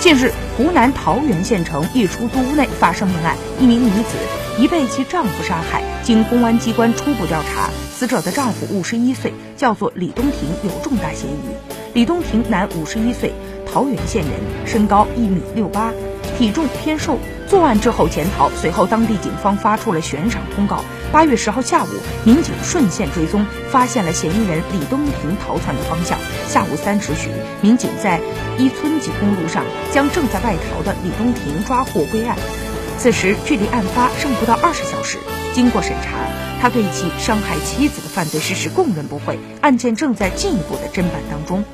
近日，湖南桃源县城一出租屋内发生命案，一名女子疑被其丈夫杀害。经公安机关初步调查，死者的丈夫五十一岁，叫做李东庭，有重大嫌疑。李东庭，男，五十一岁，桃源县人，身高一米六八，体重偏瘦。作案之后潜逃，随后当地警方发出了悬赏通告。八月十号下午，民警顺线追踪，发现了嫌疑人李东平逃窜的方向。下午三时许，民警在一村级公路上将正在外逃的李东平抓获归案。此时距离案发尚不到二十小时。经过审查，他对其伤害妻子的犯罪事实供认不讳，案件正在进一步的侦办当中。